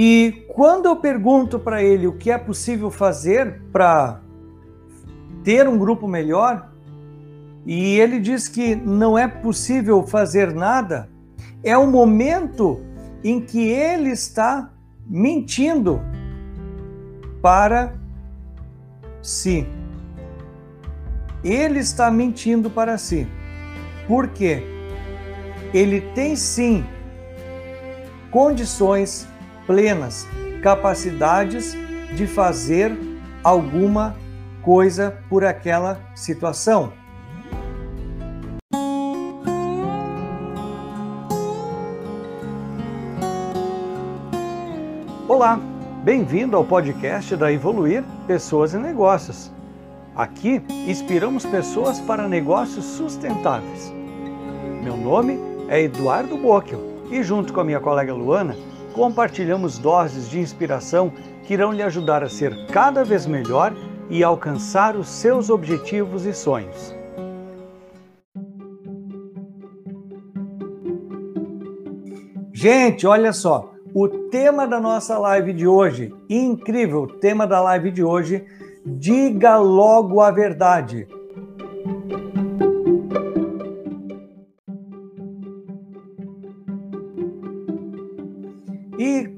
E quando eu pergunto para ele o que é possível fazer para ter um grupo melhor, e ele diz que não é possível fazer nada, é o momento em que ele está mentindo para si. Ele está mentindo para si. Por quê? Ele tem sim condições plenas, capacidades de fazer alguma coisa por aquela situação. Olá, bem-vindo ao podcast da Evoluir Pessoas e Negócios. Aqui inspiramos pessoas para negócios sustentáveis. Meu nome é Eduardo Bockel e, junto com a minha colega Luana, compartilhamos doses de inspiração que irão lhe ajudar a ser cada vez melhor e alcançar os seus objetivos e sonhos. Gente, olha só, o tema da nossa live de hoje, incrível, tema da live de hoje, diga logo a verdade.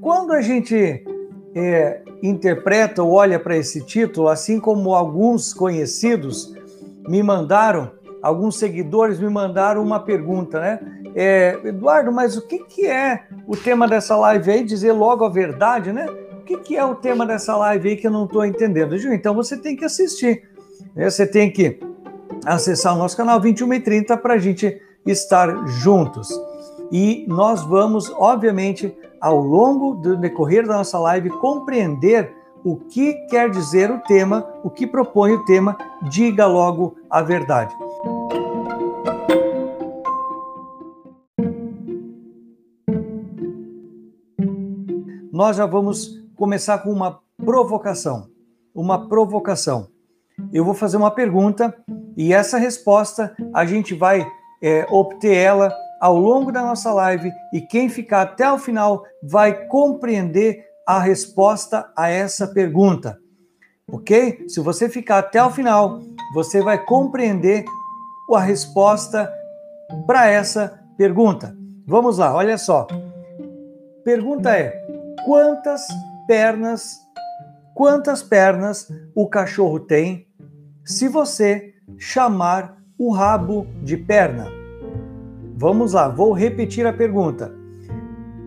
Quando a gente é, interpreta ou olha para esse título, assim como alguns conhecidos me mandaram, alguns seguidores me mandaram uma pergunta, né? É, Eduardo, mas o que, que é o tema dessa live aí? Dizer logo a verdade, né? O que, que é o tema dessa live aí que eu não estou entendendo? Então você tem que assistir. Né? Você tem que acessar o nosso canal 21 e 30 para a gente estar juntos. E nós vamos, obviamente, ao longo do decorrer da nossa live, compreender o que quer dizer o tema, o que propõe o tema, diga logo a verdade. Nós já vamos começar com uma provocação. Uma provocação. Eu vou fazer uma pergunta e essa resposta a gente vai é, obter ela ao longo da nossa live e quem ficar até o final vai compreender a resposta a essa pergunta. Ok? Se você ficar até o final, você vai compreender a resposta para essa pergunta. Vamos lá, olha só. Pergunta é: quantas pernas, quantas pernas o cachorro tem se você chamar o rabo de perna? Vamos lá, vou repetir a pergunta.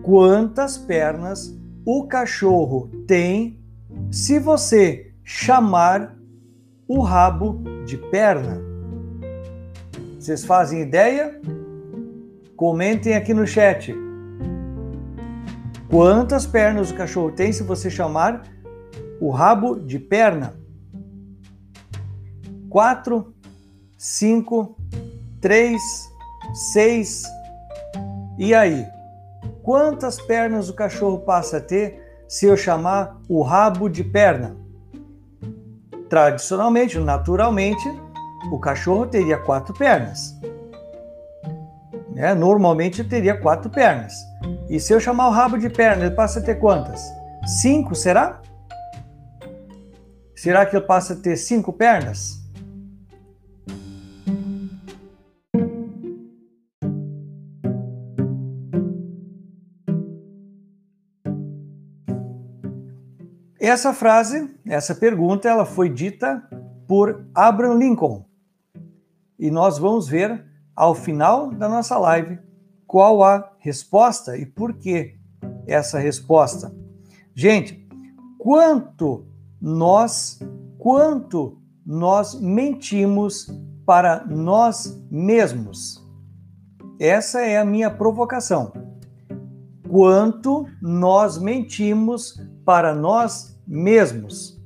Quantas pernas o cachorro tem se você chamar o rabo de perna? Vocês fazem ideia? Comentem aqui no chat. Quantas pernas o cachorro tem se você chamar o rabo de perna? Quatro, cinco, três, seis. E aí? Quantas pernas o cachorro passa a ter se eu chamar o rabo de perna? Tradicionalmente, naturalmente, o cachorro teria quatro pernas. Né? Normalmente teria quatro pernas. E se eu chamar o rabo de perna, ele passa a ter quantas? Cinco, será? Será que ele passa a ter cinco pernas? Essa frase, essa pergunta, ela foi dita por Abraham Lincoln. E nós vamos ver ao final da nossa live qual a resposta e por que essa resposta. Gente, quanto nós, quanto nós mentimos para nós mesmos? Essa é a minha provocação. Quanto nós mentimos para nós mesmos.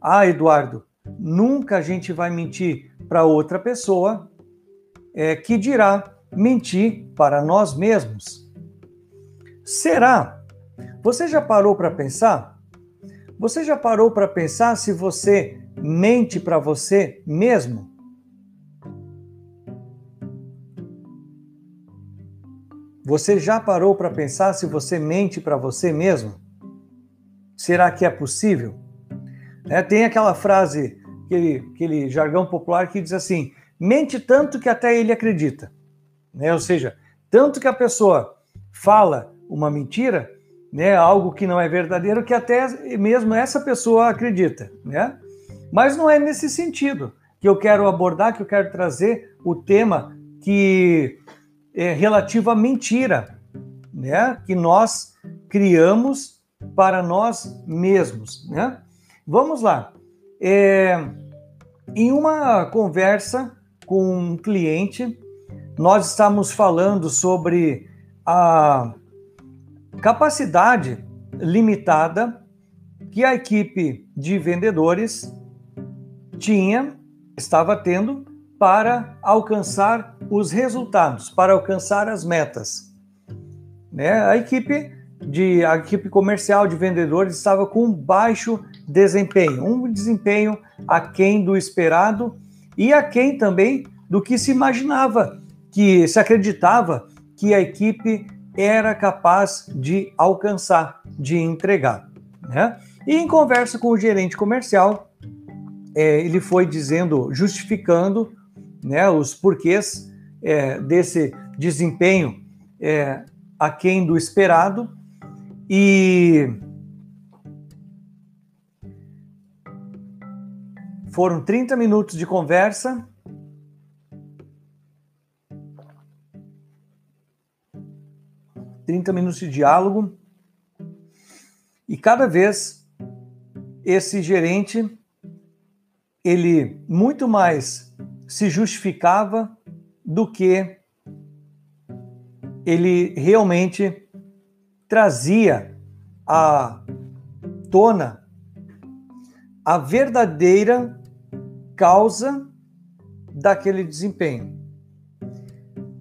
Ah, Eduardo, nunca a gente vai mentir para outra pessoa é, que dirá mentir para nós mesmos. Será? Você já parou para pensar? Você já parou para pensar se você mente para você mesmo? Você já parou para pensar se você mente para você mesmo? Será que é possível? É, tem aquela frase, aquele, aquele jargão popular que diz assim: mente tanto que até ele acredita. Né? Ou seja, tanto que a pessoa fala uma mentira, né, algo que não é verdadeiro, que até mesmo essa pessoa acredita. Né? Mas não é nesse sentido que eu quero abordar, que eu quero trazer o tema que é relativo à mentira, né? Que nós criamos para nós mesmos, né? Vamos lá. É, em uma conversa com um cliente, nós estamos falando sobre a capacidade limitada que a equipe de vendedores tinha, estava tendo para alcançar os resultados, para alcançar as metas. Né? A equipe de a equipe comercial de vendedores estava com baixo desempenho, um desempenho aquém do esperado e aquém também do que se imaginava, que se acreditava que a equipe era capaz de alcançar, de entregar. Né? E em conversa com o gerente comercial, é, ele foi dizendo, justificando né, os porquês é, desse desempenho é, aquém do esperado e foram 30 minutos de conversa. Trinta minutos de diálogo e cada vez esse gerente ele muito mais se justificava do que ele realmente trazia à tona a verdadeira causa daquele desempenho.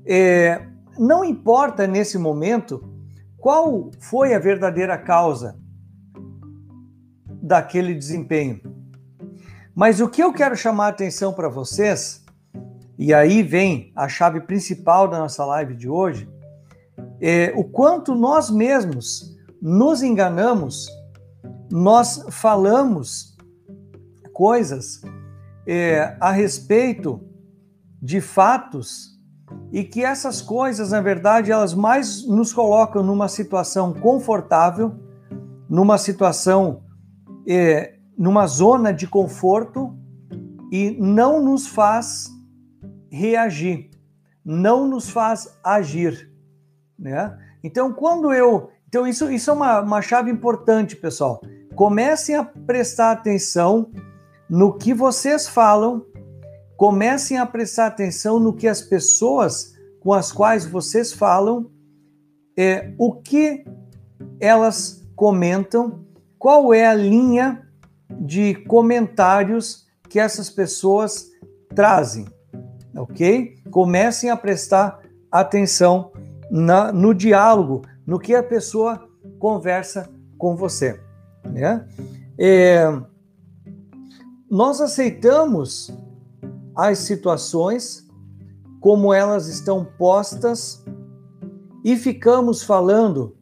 É, não importa nesse momento qual foi a verdadeira causa daquele desempenho. Mas o que eu quero chamar a atenção para vocês, e aí vem a chave principal da nossa live de hoje, é o quanto nós mesmos nos enganamos, nós falamos coisas é, a respeito de fatos e que essas coisas, na verdade, elas mais nos colocam numa situação confortável, numa situação é, numa zona de conforto e não nos faz reagir, não nos faz agir, né? Então, quando eu, então isso, isso é uma, uma chave importante, pessoal. Comecem a prestar atenção no que vocês falam, comecem a prestar atenção no que as pessoas com as quais vocês falam, é, o que elas comentam, qual é a linha de comentários que essas pessoas trazem, ok? Comecem a prestar atenção na, no diálogo, no que a pessoa conversa com você, né? É, nós aceitamos as situações como elas estão postas e ficamos falando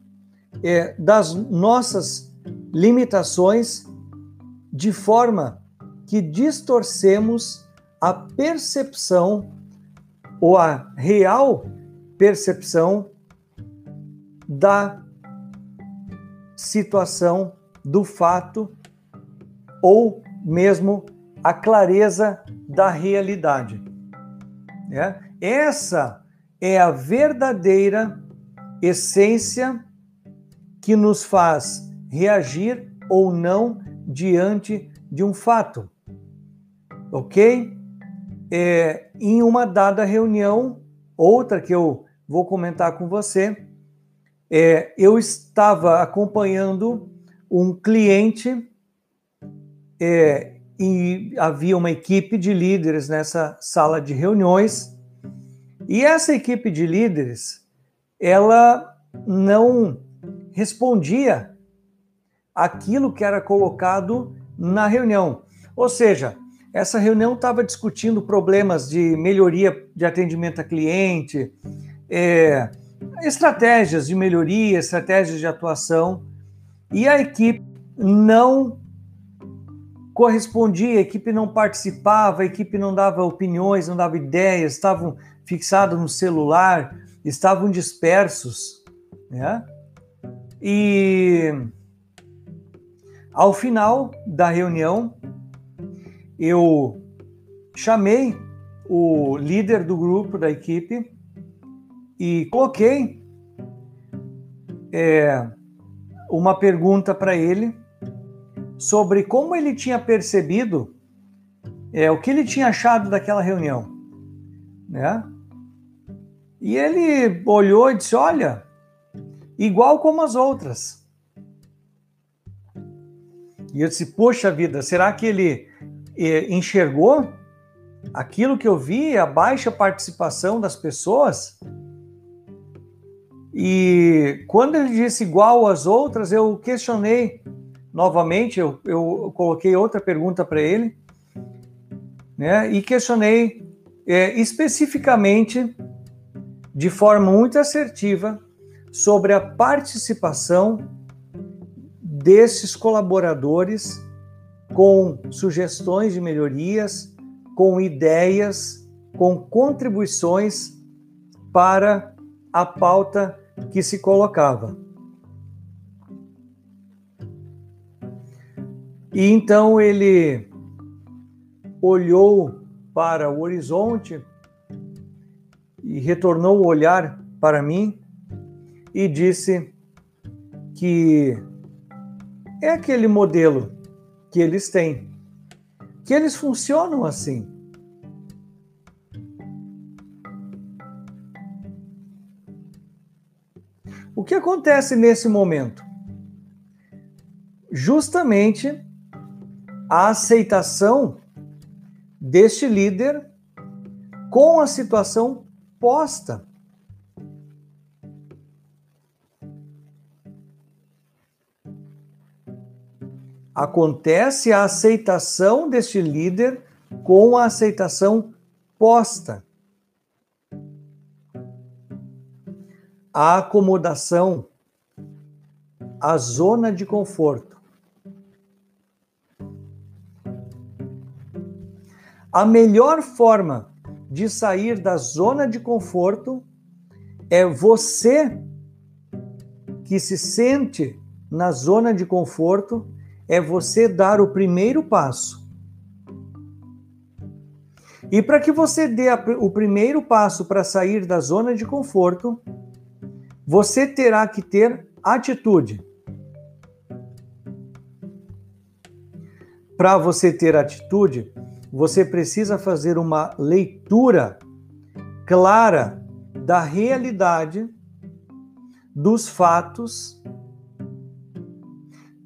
é, das nossas limitações de forma que distorcemos a percepção ou a real percepção da situação, do fato ou mesmo a clareza da realidade. Né? Essa é a verdadeira essência que nos faz reagir ou não diante de um fato, ok? É, em uma dada reunião, outra que eu vou comentar com você, é, eu estava acompanhando um cliente é, e havia uma equipe de líderes nessa sala de reuniões e essa equipe de líderes ela não respondia aquilo que era colocado na reunião. Ou seja, essa reunião estava discutindo problemas de melhoria de atendimento a cliente, é, estratégias de melhoria, estratégias de atuação, e a equipe não correspondia, a equipe não participava, a equipe não dava opiniões, não dava ideias, estavam fixados no celular, estavam dispersos, né? E ao final da reunião, eu chamei o líder do grupo, da equipe, e coloquei é, uma pergunta para ele sobre como ele tinha percebido é, o que ele tinha achado daquela reunião, né? E ele olhou e disse: Olha, igual como as outras. E eu disse: Poxa vida, será que ele é, enxergou aquilo que eu vi, a baixa participação das pessoas? E quando ele disse igual às outras, eu questionei novamente, eu, eu coloquei outra pergunta para ele, né? E questionei é, especificamente, de forma muito assertiva, sobre a participação desses colaboradores com sugestões de melhorias, com ideias, com contribuições para a pauta que se colocava. E então ele olhou para o horizonte e retornou o olhar para mim e disse que é aquele modelo que eles têm, que eles funcionam assim. O que acontece nesse momento? Justamente a aceitação deste líder com a situação posta. Acontece a aceitação deste líder com a aceitação posta. A acomodação, a zona de conforto. A melhor forma de sair da zona de conforto é você que se sente na zona de conforto, é você dar o primeiro passo. E para que você dê o primeiro passo para sair da zona de conforto, você terá que ter atitude. Para você ter atitude, você precisa fazer uma leitura clara da realidade, dos fatos,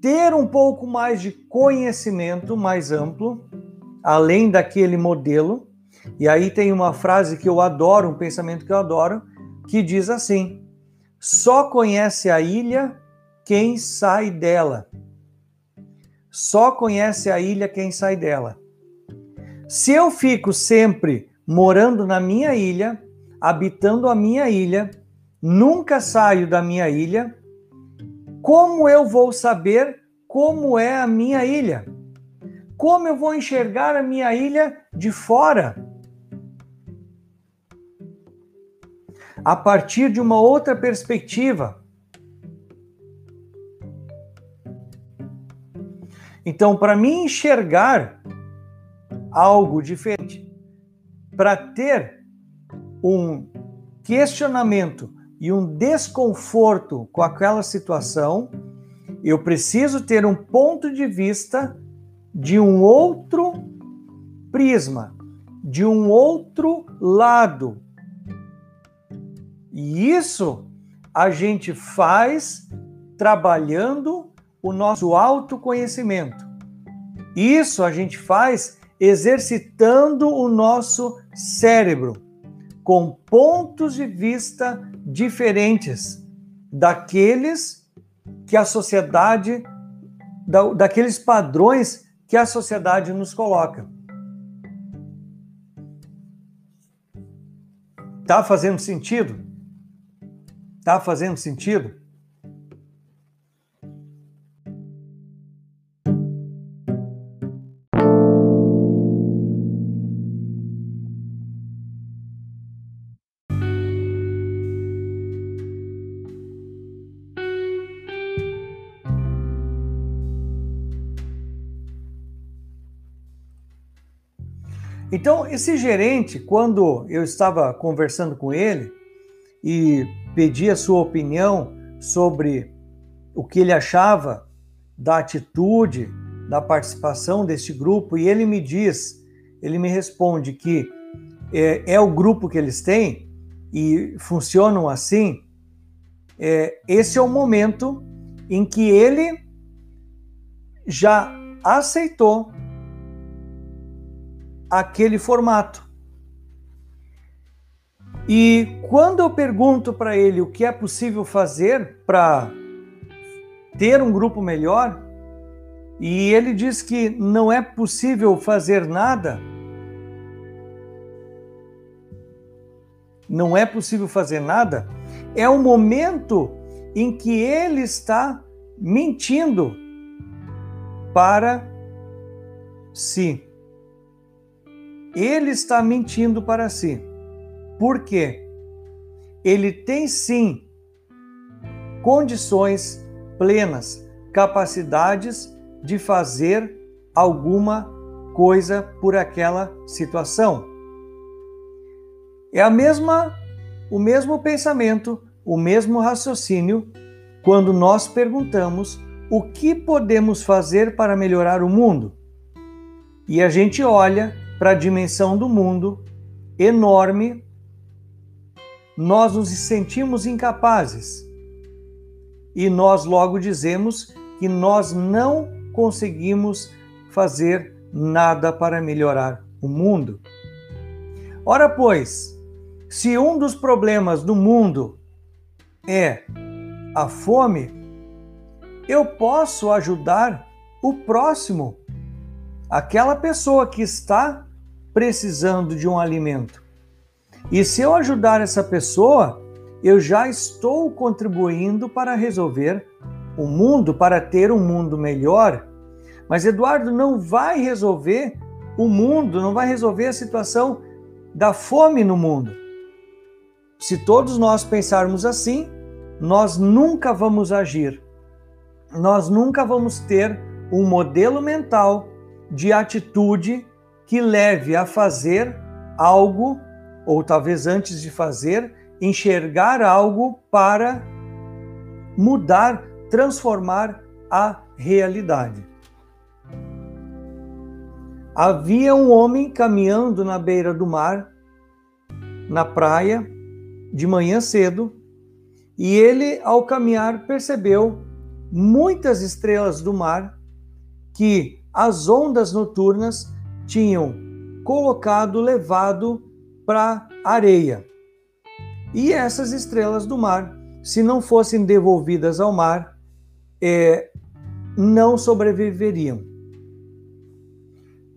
ter um pouco mais de conhecimento mais amplo, além daquele modelo. E aí tem uma frase que eu adoro, um pensamento que eu adoro, que diz assim: só conhece a ilha quem sai dela. Só conhece a ilha quem sai dela. Se eu fico sempre morando na minha ilha, habitando a minha ilha, nunca saio da minha ilha, como eu vou saber como é a minha ilha? Como eu vou enxergar a minha ilha de fora? A partir de uma outra perspectiva. Então, para mim enxergar algo diferente, para ter um questionamento e um desconforto com aquela situação, eu preciso ter um ponto de vista de um outro prisma, de um outro lado, e isso a gente faz trabalhando o nosso autoconhecimento. Isso a gente faz exercitando o nosso cérebro com pontos de vista diferentes daqueles que a sociedade, daqueles padrões que a sociedade nos coloca. Tá fazendo sentido? Tá fazendo sentido? Então, esse gerente, quando eu estava conversando com ele e pedi a sua opinião sobre o que ele achava da atitude, da participação deste grupo, e ele me diz, ele me responde que é, é o grupo que eles têm e funcionam assim. É, esse é o momento em que ele já aceitou aquele formato. E quando eu pergunto para ele o que é possível fazer para ter um grupo melhor, e ele diz que não é possível fazer nada, não é possível fazer nada, é o momento em que ele está mentindo para si ele está mentindo para si. Por quê? Ele tem sim condições plenas, capacidades de fazer alguma coisa por aquela situação. É a mesma o mesmo pensamento, o mesmo raciocínio quando nós perguntamos o que podemos fazer para melhorar o mundo. E a gente olha para a dimensão do mundo enorme, nós nos sentimos incapazes e nós logo dizemos que nós não conseguimos fazer nada para melhorar o mundo. Ora, pois, se um dos problemas do mundo é a fome, eu posso ajudar o próximo, aquela pessoa que está precisando de um alimento. E se eu ajudar essa pessoa, eu já estou contribuindo para resolver o mundo, para ter um mundo melhor. Mas Eduardo não vai resolver o mundo, não vai resolver a situação da fome no mundo. Se todos nós pensarmos assim, nós nunca vamos agir. Nós nunca vamos ter um modelo mental de atitude que leve a fazer algo, ou talvez antes de fazer, enxergar algo para mudar, transformar a realidade. Havia um homem caminhando na beira do mar, na praia, de manhã cedo, e ele, ao caminhar, percebeu muitas estrelas do mar que as ondas noturnas tinham colocado, levado para areia. E essas estrelas do mar, se não fossem devolvidas ao mar, é, não sobreviveriam.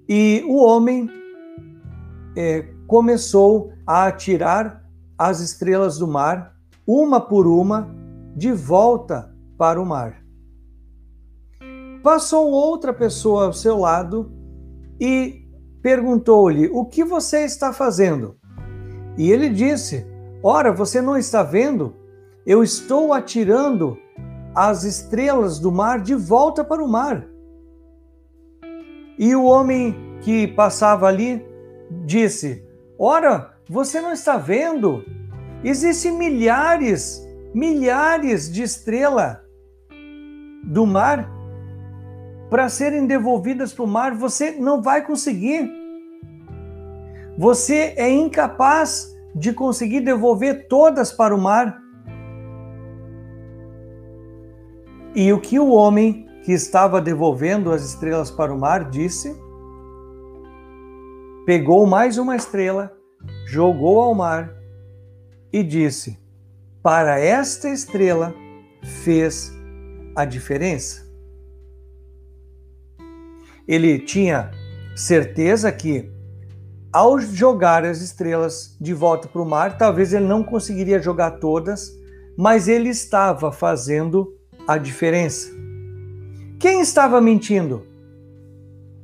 E o homem é, começou a atirar as estrelas do mar, uma por uma, de volta para o mar. Passou outra pessoa ao seu lado e perguntou-lhe: O que você está fazendo? E ele disse: Ora, você não está vendo? Eu estou atirando as estrelas do mar de volta para o mar. E o homem que passava ali disse: Ora, você não está vendo? Existem milhares, milhares de estrelas do mar para serem devolvidas para o mar, você não vai conseguir. Você é incapaz de conseguir devolver todas para o mar. E o que o homem que estava devolvendo as estrelas para o mar disse? Pegou mais uma estrela, jogou ao mar e disse: Para esta estrela fez a diferença ele tinha certeza que ao jogar as estrelas de volta para o mar, talvez ele não conseguiria jogar todas, mas ele estava fazendo a diferença. Quem estava mentindo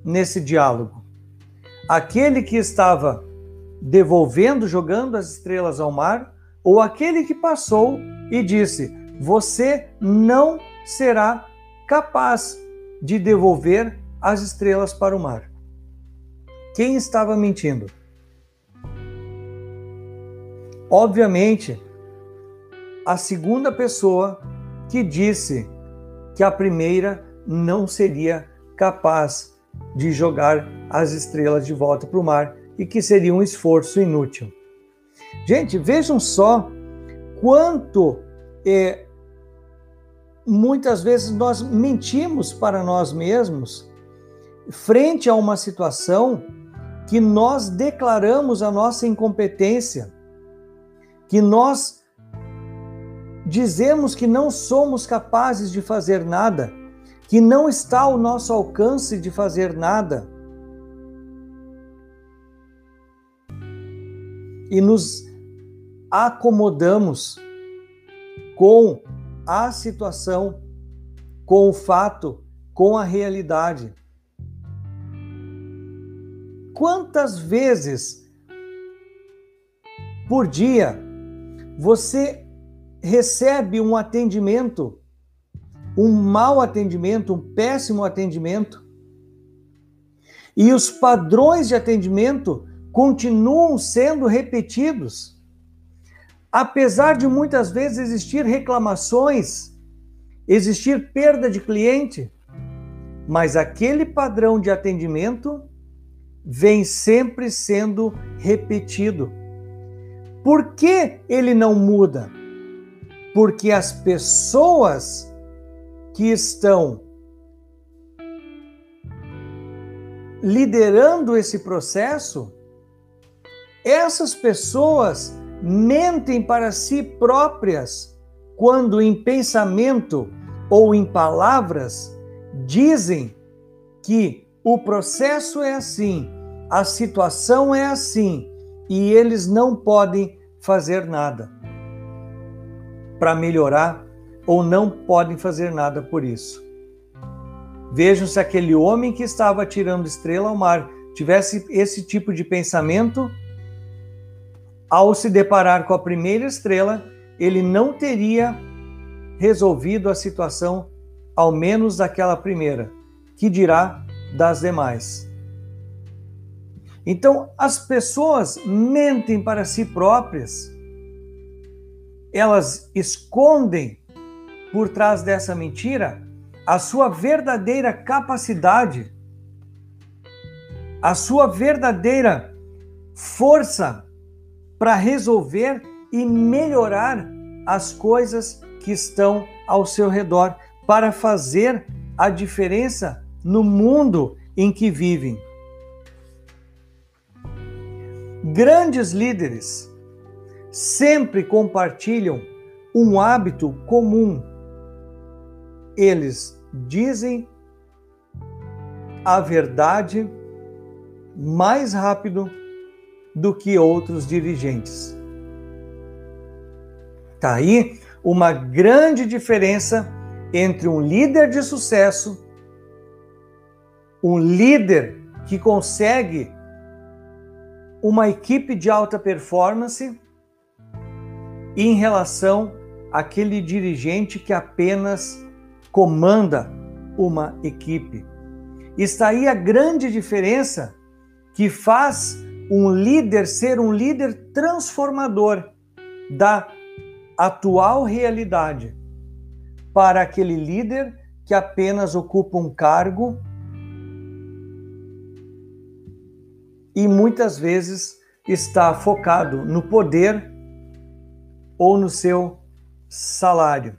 nesse diálogo? Aquele que estava devolvendo, jogando as estrelas ao mar, ou aquele que passou e disse: Você não será capaz de devolver as estrelas para o mar. Quem estava mentindo? Obviamente, a segunda pessoa que disse que a primeira não seria capaz de jogar as estrelas de volta para o mar e que seria um esforço inútil. Gente, vejam só quanto é, muitas vezes nós mentimos para nós mesmos frente a uma situação que nós declaramos a nossa incompetência, que nós dizemos que não somos capazes de fazer nada, que não está ao nosso alcance de fazer nada. E nos acomodamos com a situação, com o fato, com a realidade. Quantas vezes por dia você recebe um atendimento, um mau atendimento, um péssimo atendimento, e os padrões de atendimento continuam sendo repetidos? Apesar de muitas vezes existir reclamações, existir perda de cliente, mas aquele padrão de atendimento vem sempre sendo repetido. Por que ele não muda? Porque as pessoas que estão liderando esse processo, essas pessoas mentem para si próprias quando em pensamento ou em palavras dizem que o processo é assim, a situação é assim e eles não podem fazer nada para melhorar ou não podem fazer nada por isso. Vejam se aquele homem que estava tirando estrela ao mar tivesse esse tipo de pensamento, ao se deparar com a primeira estrela, ele não teria resolvido a situação, ao menos daquela primeira, que dirá das demais. Então, as pessoas mentem para si próprias, elas escondem por trás dessa mentira a sua verdadeira capacidade, a sua verdadeira força para resolver e melhorar as coisas que estão ao seu redor, para fazer a diferença no mundo em que vivem. Grandes líderes sempre compartilham um hábito comum. Eles dizem a verdade mais rápido do que outros dirigentes. Está aí uma grande diferença entre um líder de sucesso um líder que consegue uma equipe de alta performance em relação àquele dirigente que apenas comanda uma equipe. Está aí a grande diferença que faz um líder ser um líder transformador da atual realidade para aquele líder que apenas ocupa um cargo e muitas vezes está focado no poder ou no seu salário.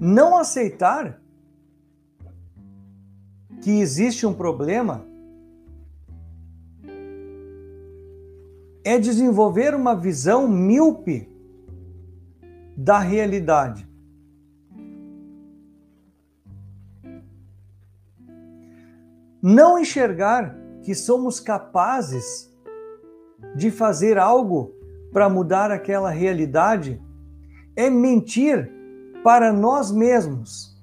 Não aceitar que existe um problema é desenvolver uma visão míope da realidade. Não enxergar que somos capazes de fazer algo para mudar aquela realidade é mentir para nós mesmos.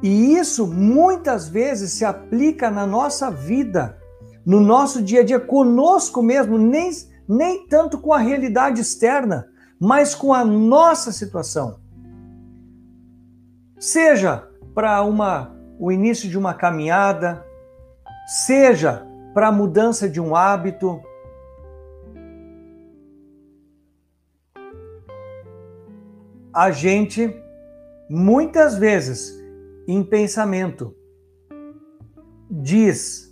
E isso muitas vezes se aplica na nossa vida no nosso dia a dia, conosco mesmo, nem, nem tanto com a realidade externa, mas com a nossa situação. Seja para uma o início de uma caminhada, seja para a mudança de um hábito, a gente muitas vezes em pensamento diz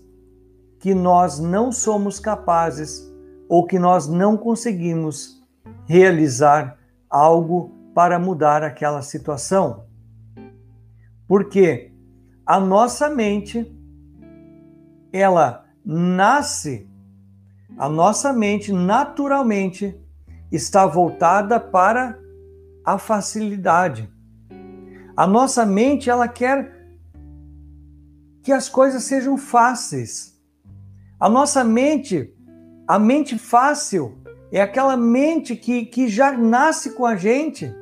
que nós não somos capazes ou que nós não conseguimos realizar algo para mudar aquela situação. Porque a nossa mente ela nasce a nossa mente naturalmente está voltada para a facilidade. A nossa mente, ela quer que as coisas sejam fáceis. A nossa mente, a mente fácil, é aquela mente que, que já nasce com a gente.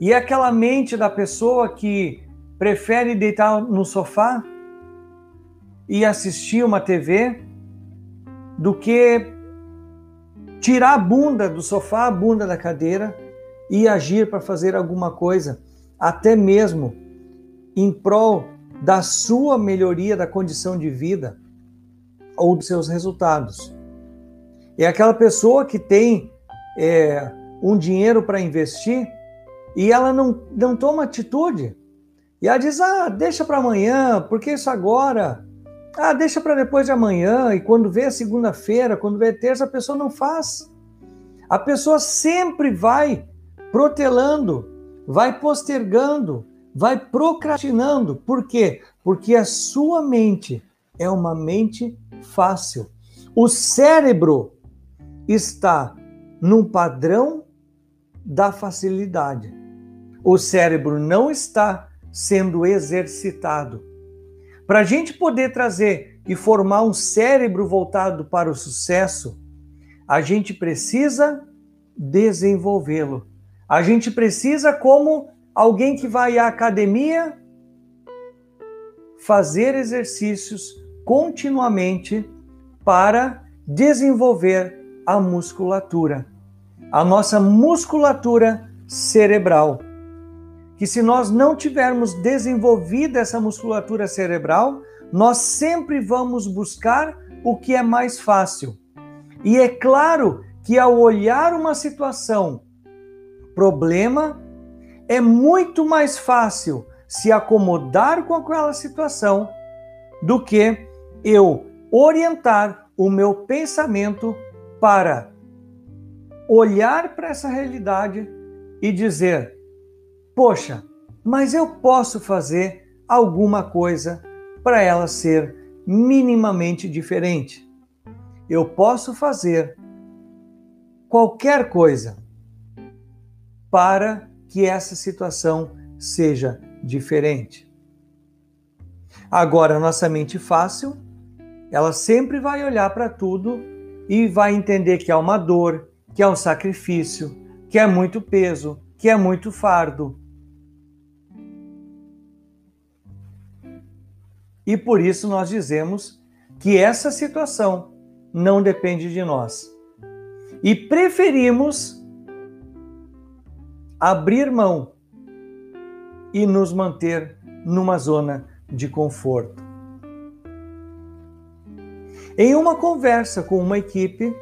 E é aquela mente da pessoa que prefere deitar no sofá e assistir uma TV do que tirar a bunda do sofá, a bunda da cadeira e agir para fazer alguma coisa, até mesmo em prol da sua melhoria da condição de vida ou dos seus resultados. É aquela pessoa que tem é, um dinheiro para investir e ela não, não toma atitude. E ela diz: ah, deixa para amanhã, porque isso agora. Ah, deixa para depois de amanhã. E quando vê segunda-feira, quando vê terça, a pessoa não faz. A pessoa sempre vai protelando, vai postergando, vai procrastinando. Por quê? Porque a sua mente é uma mente fácil. O cérebro está num padrão da facilidade. O cérebro não está sendo exercitado. Para a gente poder trazer e formar um cérebro voltado para o sucesso, a gente precisa desenvolvê-lo. A gente precisa, como alguém que vai à academia, fazer exercícios continuamente para desenvolver a musculatura, a nossa musculatura cerebral. Que se nós não tivermos desenvolvida essa musculatura cerebral, nós sempre vamos buscar o que é mais fácil. E é claro que ao olhar uma situação problema, é muito mais fácil se acomodar com aquela situação do que eu orientar o meu pensamento para olhar para essa realidade e dizer: poxa, mas eu posso fazer alguma coisa para ela ser minimamente diferente. Eu posso fazer qualquer coisa para que essa situação seja diferente. Agora, nossa mente fácil, ela sempre vai olhar para tudo e vai entender que é uma dor, que é um sacrifício, que é muito peso, que é muito fardo. E por isso nós dizemos que essa situação não depende de nós. E preferimos abrir mão e nos manter numa zona de conforto. Em uma conversa com uma equipe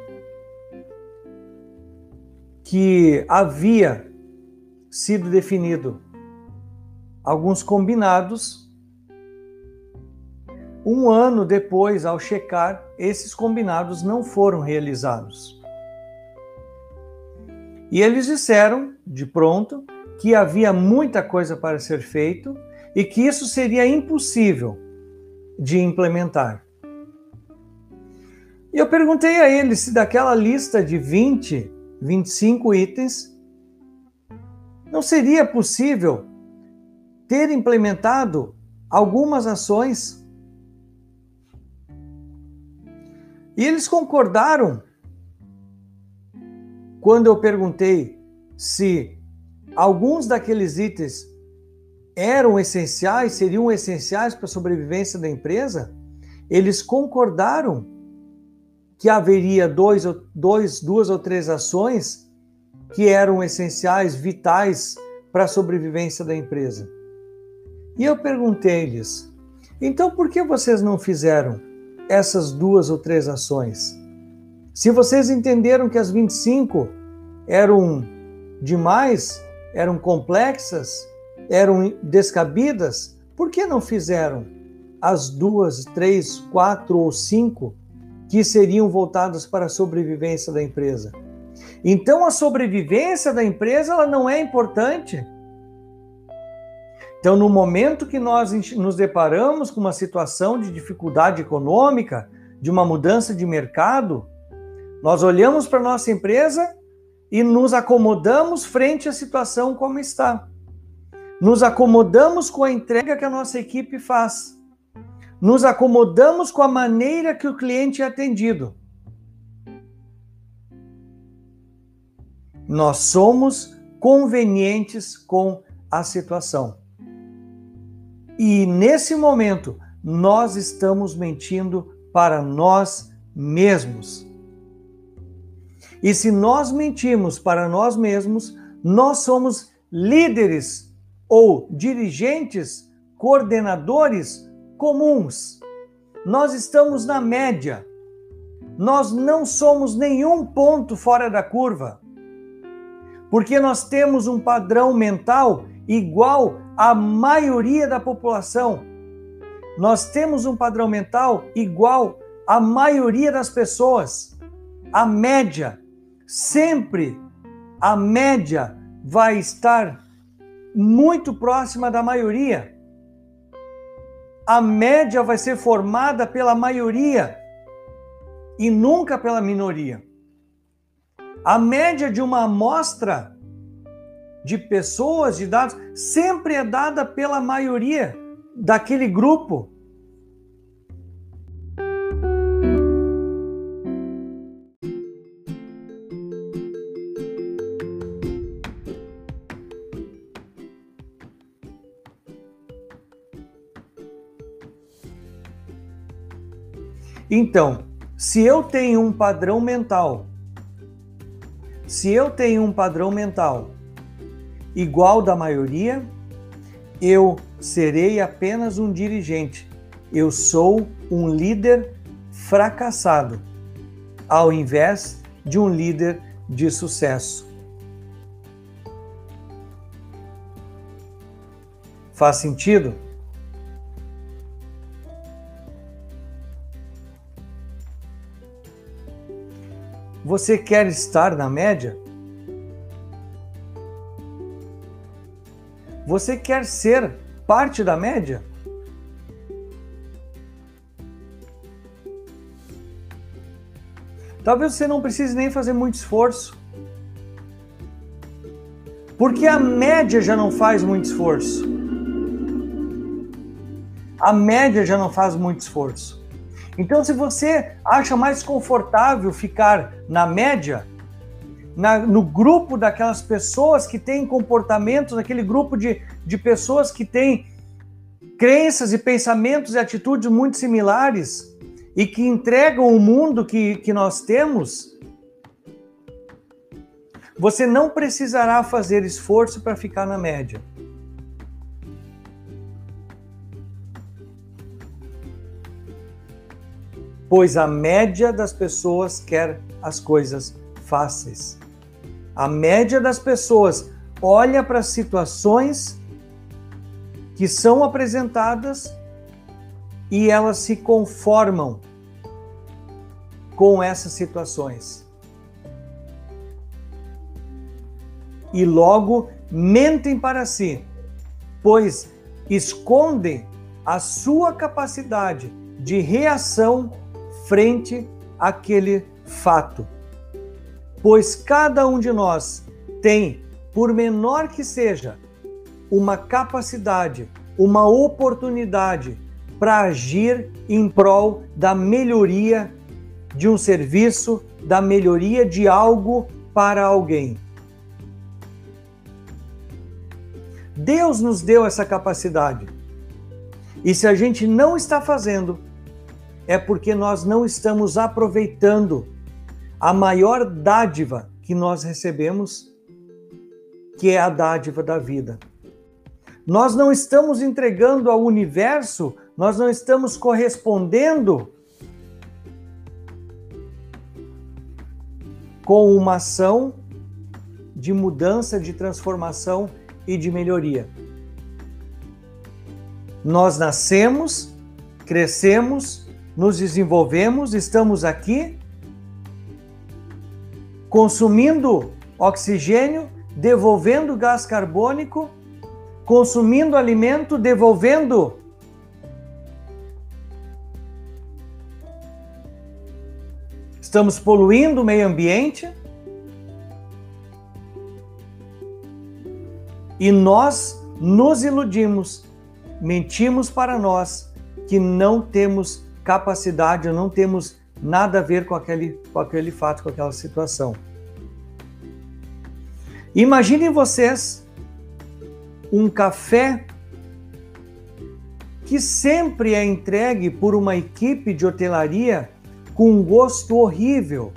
que havia sido definido alguns combinados, um ano depois, ao checar, esses combinados não foram realizados. E eles disseram, de pronto, que havia muita coisa para ser feito e que isso seria impossível de implementar. E eu perguntei a eles se daquela lista de 20, 25 itens, não seria possível ter implementado algumas ações. E eles concordaram quando eu perguntei se alguns daqueles itens eram essenciais, seriam essenciais para a sobrevivência da empresa, eles concordaram que haveria dois, dois, duas ou três ações que eram essenciais, vitais para a sobrevivência da empresa. E eu perguntei-lhes: então por que vocês não fizeram essas duas ou três ações? Se vocês entenderam que as 25 eram demais, eram complexas, eram descabidas, por que não fizeram as duas, três, quatro ou cinco que seriam voltadas para a sobrevivência da empresa? Então a sobrevivência da empresa ela não é importante. Então, no momento que nós nos deparamos com uma situação de dificuldade econômica, de uma mudança de mercado, nós olhamos para a nossa empresa e nos acomodamos frente à situação como está. Nos acomodamos com a entrega que a nossa equipe faz. Nos acomodamos com a maneira que o cliente é atendido. Nós somos convenientes com a situação. E nesse momento, nós estamos mentindo para nós mesmos. E se nós mentimos para nós mesmos, nós somos líderes ou dirigentes, coordenadores comuns. Nós estamos na média. Nós não somos nenhum ponto fora da curva porque nós temos um padrão mental igual à maioria da população. Nós temos um padrão mental igual à maioria das pessoas. A média, sempre a média vai estar muito próxima da maioria. A média vai ser formada pela maioria e nunca pela minoria. A média de uma amostra de pessoas, de dados, sempre é dada pela maioria daquele grupo. Então, se eu tenho um padrão mental se eu tenho um padrão mental igual da maioria, eu serei apenas um dirigente. Eu sou um líder fracassado, ao invés de um líder de sucesso. Faz sentido? Você quer estar na média? Você quer ser parte da média? Talvez você não precise nem fazer muito esforço. Porque a média já não faz muito esforço. A média já não faz muito esforço. Então, se você acha mais confortável ficar na média, na, no grupo daquelas pessoas que têm comportamentos, naquele grupo de, de pessoas que têm crenças e pensamentos e atitudes muito similares e que entregam o mundo que, que nós temos, você não precisará fazer esforço para ficar na média. Pois a média das pessoas quer as coisas fáceis. A média das pessoas olha para situações que são apresentadas e elas se conformam com essas situações. E logo mentem para si, pois escondem a sua capacidade de reação frente àquele fato. Pois cada um de nós tem, por menor que seja, uma capacidade, uma oportunidade para agir em prol da melhoria de um serviço, da melhoria de algo para alguém. Deus nos deu essa capacidade. E se a gente não está fazendo, é porque nós não estamos aproveitando a maior dádiva que nós recebemos, que é a dádiva da vida. Nós não estamos entregando ao universo, nós não estamos correspondendo com uma ação de mudança, de transformação e de melhoria. Nós nascemos, crescemos, nos desenvolvemos, estamos aqui consumindo oxigênio, devolvendo gás carbônico, consumindo alimento, devolvendo Estamos poluindo o meio ambiente. E nós nos iludimos, mentimos para nós que não temos capacidade, não temos nada a ver com aquele, com aquele fato, com aquela situação. Imaginem vocês um café que sempre é entregue por uma equipe de hotelaria com um gosto horrível.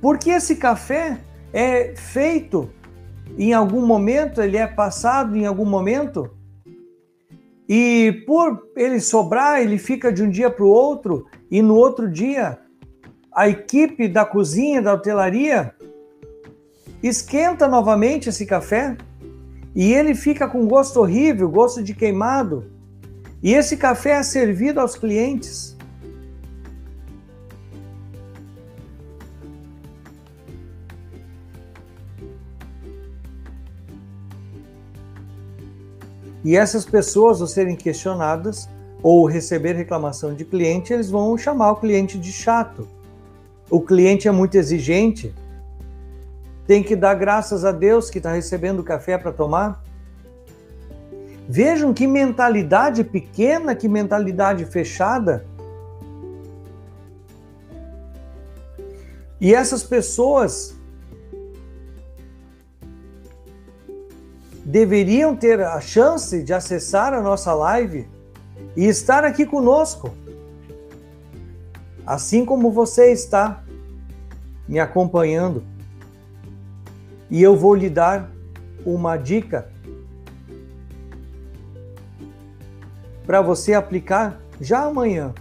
Porque esse café é feito em algum momento, ele é passado em algum momento e por ele sobrar, ele fica de um dia para o outro, e no outro dia, a equipe da cozinha, da hotelaria, esquenta novamente esse café e ele fica com gosto horrível, gosto de queimado. E esse café é servido aos clientes. E essas pessoas, ao serem questionadas ou receber reclamação de cliente, eles vão chamar o cliente de chato. O cliente é muito exigente, tem que dar graças a Deus que está recebendo café para tomar. Vejam que mentalidade pequena, que mentalidade fechada. E essas pessoas deveriam ter a chance de acessar a nossa live e estar aqui conosco. Assim como você está me acompanhando. E eu vou lhe dar uma dica para você aplicar já amanhã.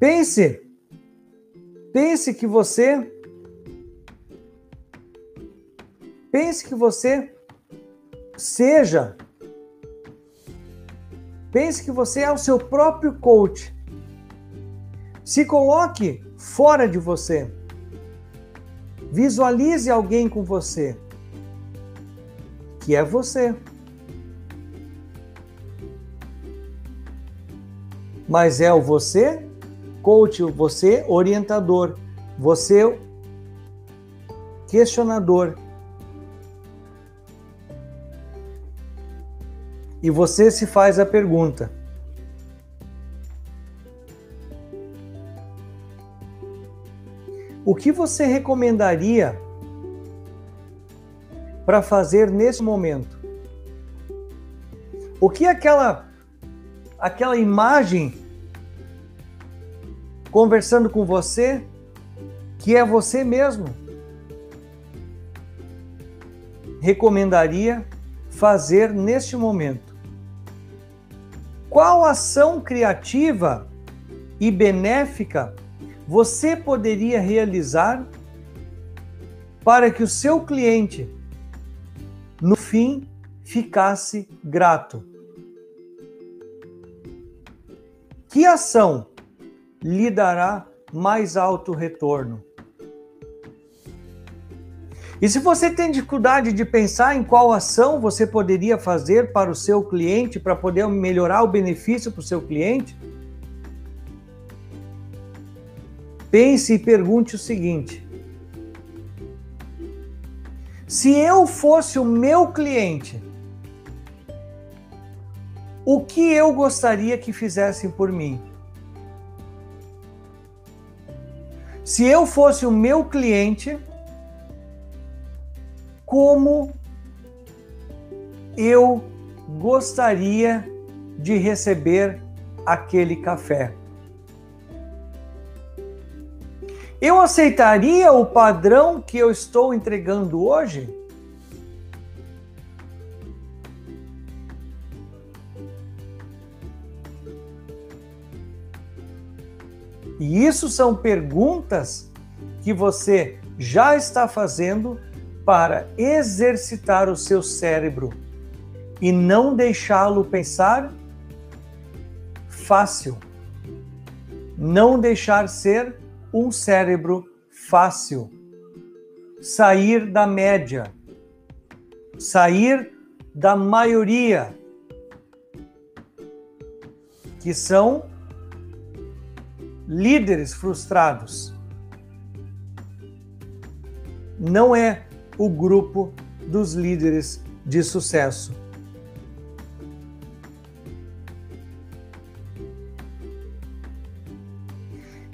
Pense, pense que você Pense que você seja. Pense que você é o seu próprio coach. Se coloque fora de você. Visualize alguém com você, que é você. Mas é o você, coach, você orientador, você questionador, e você se faz a pergunta: O que você recomendaria para fazer nesse momento? O que aquela aquela imagem conversando com você que é você mesmo recomendaria fazer neste momento? Qual ação criativa e benéfica você poderia realizar para que o seu cliente, no fim, ficasse grato? Que ação lhe dará mais alto retorno? E se você tem dificuldade de pensar em qual ação você poderia fazer para o seu cliente, para poder melhorar o benefício para o seu cliente, pense e pergunte o seguinte: Se eu fosse o meu cliente, o que eu gostaria que fizessem por mim? Se eu fosse o meu cliente, como eu gostaria de receber aquele café? Eu aceitaria o padrão que eu estou entregando hoje? E isso são perguntas que você já está fazendo para exercitar o seu cérebro e não deixá-lo pensar fácil. Não deixar ser um cérebro fácil. Sair da média. Sair da maioria. Que são líderes frustrados. Não é o grupo dos líderes de sucesso.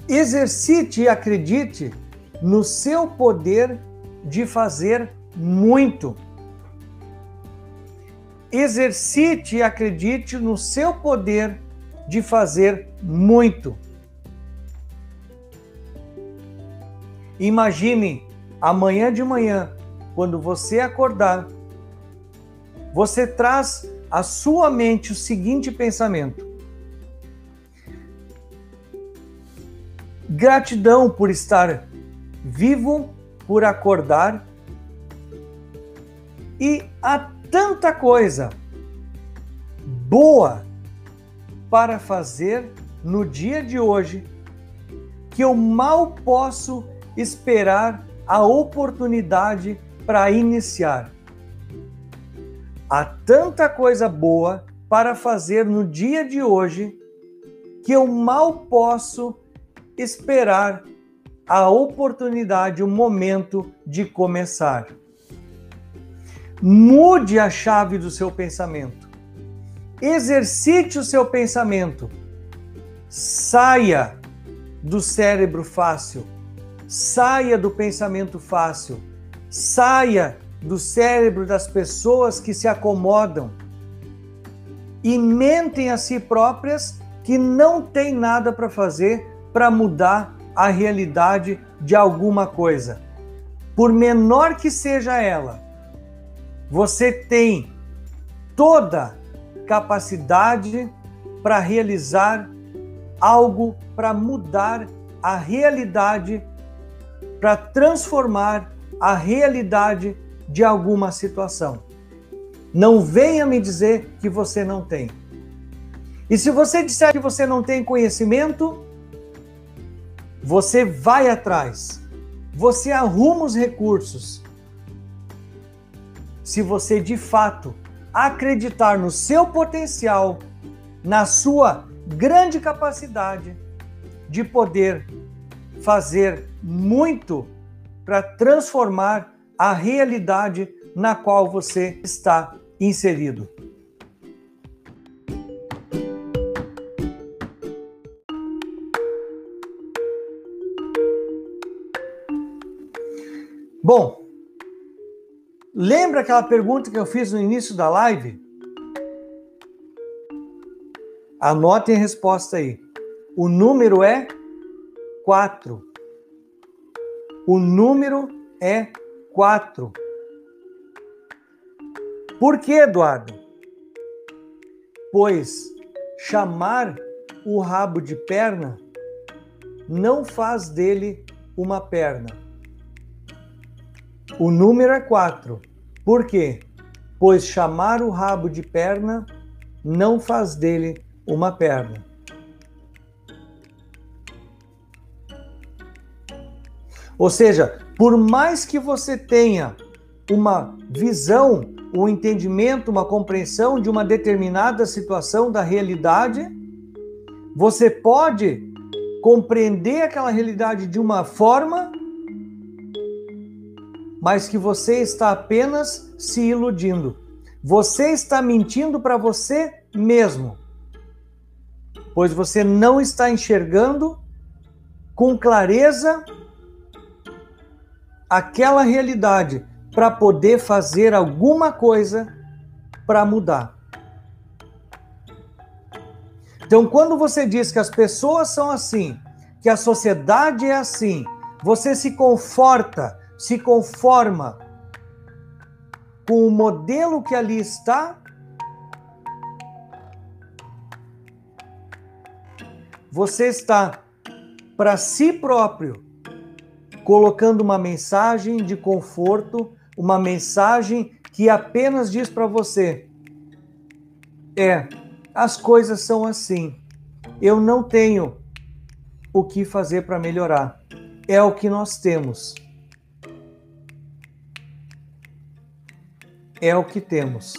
Exercite e acredite no seu poder de fazer muito. Exercite e acredite no seu poder de fazer muito. Imagine amanhã de manhã, quando você acordar, você traz à sua mente o seguinte pensamento: Gratidão por estar vivo, por acordar. E há tanta coisa boa para fazer no dia de hoje que eu mal posso esperar a oportunidade para iniciar. Há tanta coisa boa para fazer no dia de hoje que eu mal posso esperar a oportunidade, o momento de começar. Mude a chave do seu pensamento. Exercite o seu pensamento. Saia do cérebro fácil. Saia do pensamento fácil. Saia do cérebro das pessoas que se acomodam e mentem a si próprias que não tem nada para fazer para mudar a realidade de alguma coisa. Por menor que seja ela, você tem toda capacidade para realizar algo para mudar a realidade, para transformar a realidade de alguma situação. Não venha me dizer que você não tem. E se você disser que você não tem conhecimento, você vai atrás, você arruma os recursos. Se você de fato acreditar no seu potencial, na sua grande capacidade de poder fazer muito para transformar a realidade na qual você está inserido. Bom, lembra aquela pergunta que eu fiz no início da live? Anotem a resposta aí. O número é 4. O número é 4. Por que, Eduardo? Pois chamar o rabo de perna não faz dele uma perna o número é 4. Por quê? Pois chamar o rabo de perna não faz dele uma perna. Ou seja, por mais que você tenha uma visão, um entendimento, uma compreensão de uma determinada situação da realidade, você pode compreender aquela realidade de uma forma mas que você está apenas se iludindo. Você está mentindo para você mesmo, pois você não está enxergando com clareza aquela realidade para poder fazer alguma coisa para mudar. Então, quando você diz que as pessoas são assim, que a sociedade é assim, você se conforta, se conforma com o modelo que ali está, você está para si próprio colocando uma mensagem de conforto, uma mensagem que apenas diz para você: é, as coisas são assim. Eu não tenho o que fazer para melhorar. É o que nós temos. É o que temos.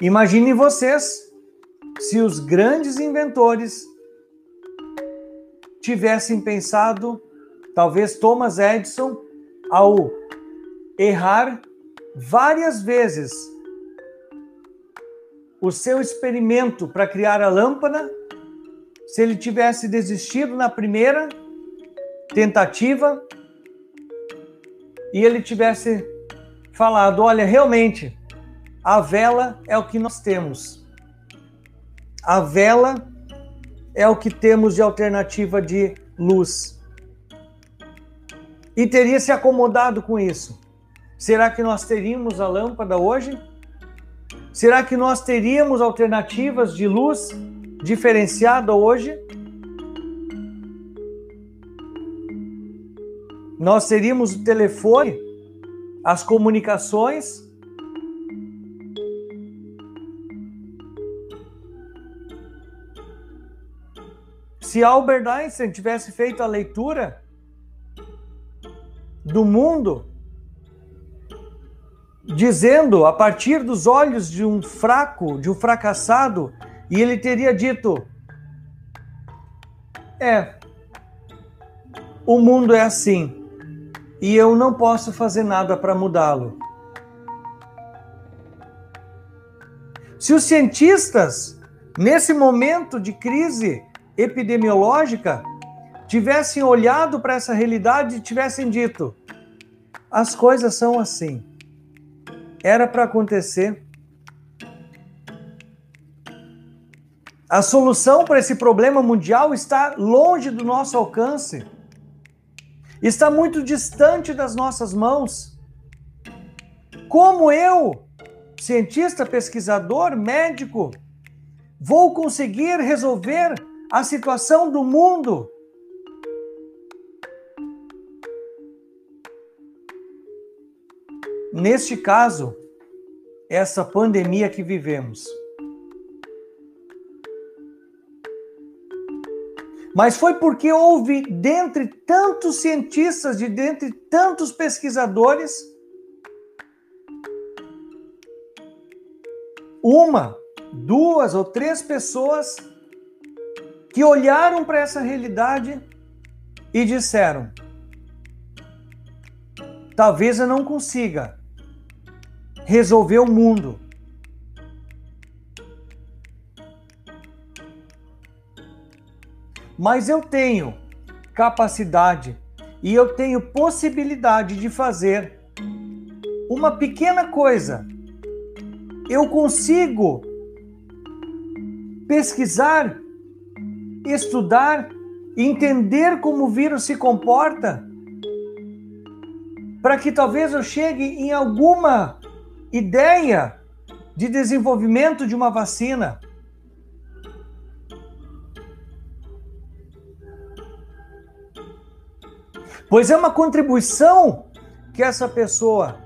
Imagine vocês se os grandes inventores tivessem pensado, talvez Thomas Edison, ao errar várias vezes o seu experimento para criar a lâmpada, se ele tivesse desistido na primeira tentativa e ele tivesse falado: olha, realmente, a vela é o que nós temos a vela é o que temos de alternativa de luz. E teria se acomodado com isso. Será que nós teríamos a lâmpada hoje? Será que nós teríamos alternativas de luz diferenciada hoje? Nós teríamos o telefone, as comunicações, Se Albert Einstein tivesse feito a leitura do mundo, dizendo a partir dos olhos de um fraco, de um fracassado, e ele teria dito: É, o mundo é assim, e eu não posso fazer nada para mudá-lo. Se os cientistas, nesse momento de crise, epidemiológica tivessem olhado para essa realidade e tivessem dito: as coisas são assim. Era para acontecer. A solução para esse problema mundial está longe do nosso alcance. Está muito distante das nossas mãos. Como eu, cientista, pesquisador, médico, vou conseguir resolver a situação do mundo. Neste caso, essa pandemia que vivemos. Mas foi porque houve, dentre tantos cientistas, de dentre tantos pesquisadores, uma, duas ou três pessoas que olharam para essa realidade e disseram: talvez eu não consiga resolver o mundo. Mas eu tenho capacidade e eu tenho possibilidade de fazer uma pequena coisa. Eu consigo pesquisar estudar, entender como o vírus se comporta, para que talvez eu chegue em alguma ideia de desenvolvimento de uma vacina. Pois é uma contribuição que essa pessoa,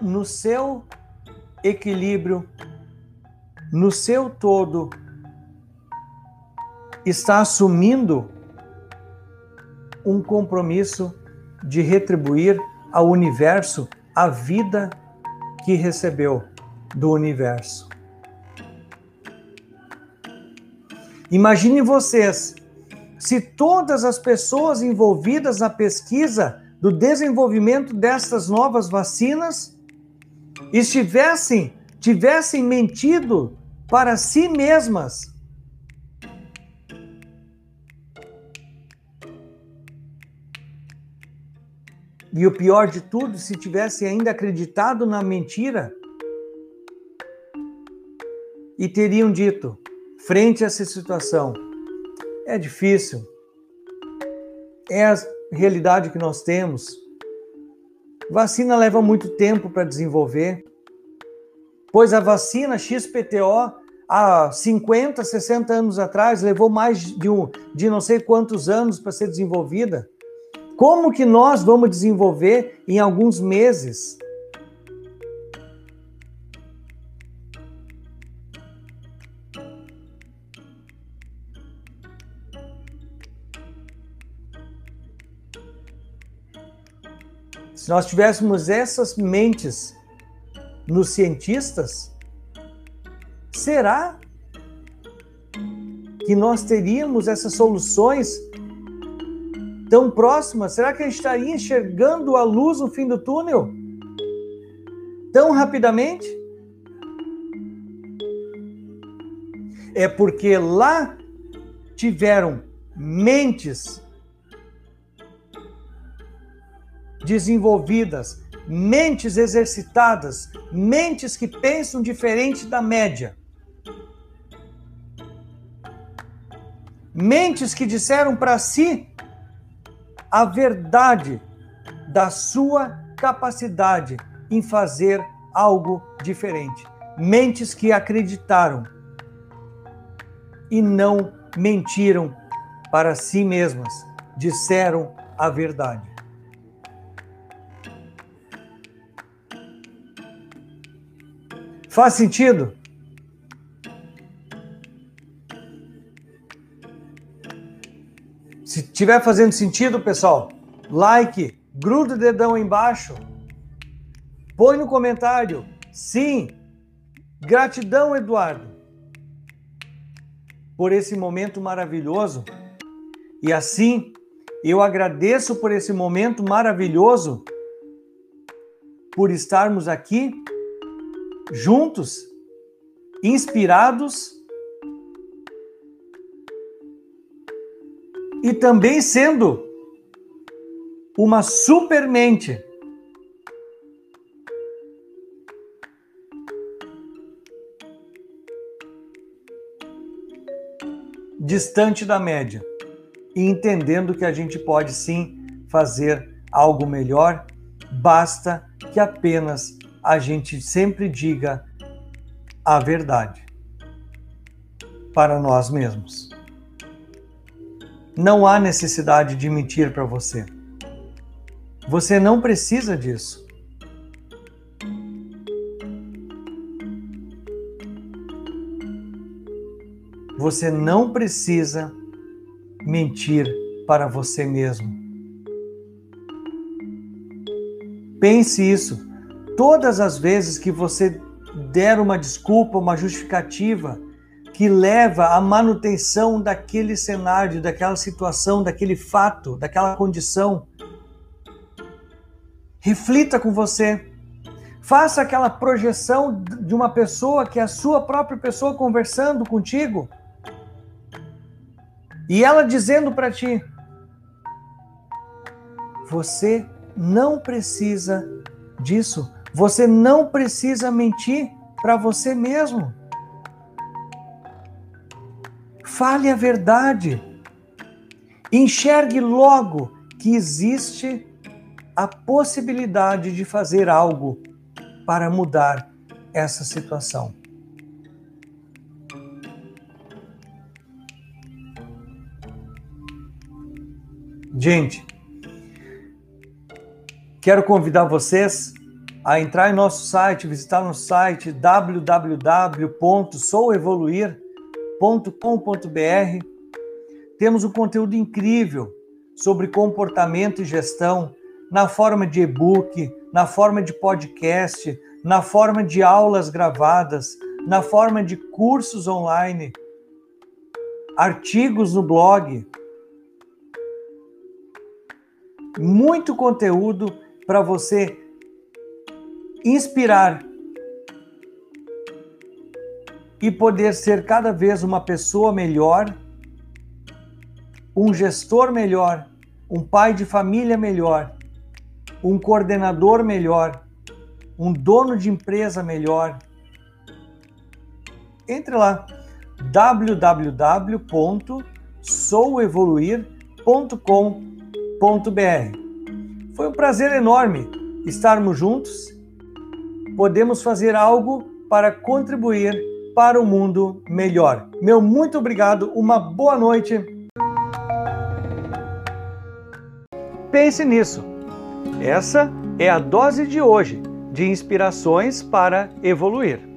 no seu equilíbrio no seu todo, está assumindo um compromisso de retribuir ao universo a vida que recebeu do universo. Imagine vocês, se todas as pessoas envolvidas na pesquisa do desenvolvimento destas novas vacinas estivessem, tivessem mentido para si mesmas. E o pior de tudo, se tivesse ainda acreditado na mentira e teriam dito, frente a essa situação, é difícil, é a realidade que nós temos. Vacina leva muito tempo para desenvolver, pois a vacina XPTO há 50, 60 anos atrás levou mais de, um, de não sei quantos anos para ser desenvolvida. Como que nós vamos desenvolver em alguns meses? Se nós tivéssemos essas mentes nos cientistas, será que nós teríamos essas soluções tão próxima, será que a gente estaria enxergando a luz no fim do túnel tão rapidamente? É porque lá tiveram mentes desenvolvidas, mentes exercitadas, mentes que pensam diferente da média. Mentes que disseram para si a verdade da sua capacidade em fazer algo diferente. Mentes que acreditaram e não mentiram para si mesmas, disseram a verdade. Faz sentido? Se tiver fazendo sentido, pessoal, like, gruda o dedão embaixo, põe no comentário. Sim, gratidão, Eduardo, por esse momento maravilhoso. E assim, eu agradeço por esse momento maravilhoso, por estarmos aqui juntos, inspirados e também sendo uma supermente. Distante da média e entendendo que a gente pode sim fazer algo melhor, basta que apenas a gente sempre diga a verdade para nós mesmos. Não há necessidade de mentir para você. Você não precisa disso. Você não precisa mentir para você mesmo. Pense isso. Todas as vezes que você der uma desculpa, uma justificativa, que leva à manutenção daquele cenário, daquela situação, daquele fato, daquela condição. Reflita com você. Faça aquela projeção de uma pessoa que é a sua própria pessoa conversando contigo. E ela dizendo para ti: Você não precisa disso. Você não precisa mentir para você mesmo. Fale a verdade. Enxergue logo que existe a possibilidade de fazer algo para mudar essa situação. Gente, quero convidar vocês a entrar em nosso site, visitar nosso site www.souevoluir.com com.br Temos um conteúdo incrível sobre comportamento e gestão na forma de e-book, na forma de podcast, na forma de aulas gravadas, na forma de cursos online. artigos no blog, muito conteúdo para você inspirar e poder ser cada vez uma pessoa melhor, um gestor melhor, um pai de família melhor, um coordenador melhor, um dono de empresa melhor. Entre lá www.souevoluir.com.br. Foi um prazer enorme estarmos juntos. Podemos fazer algo para contribuir para um mundo melhor. Meu muito obrigado, uma boa noite. Pense nisso. Essa é a dose de hoje de inspirações para evoluir.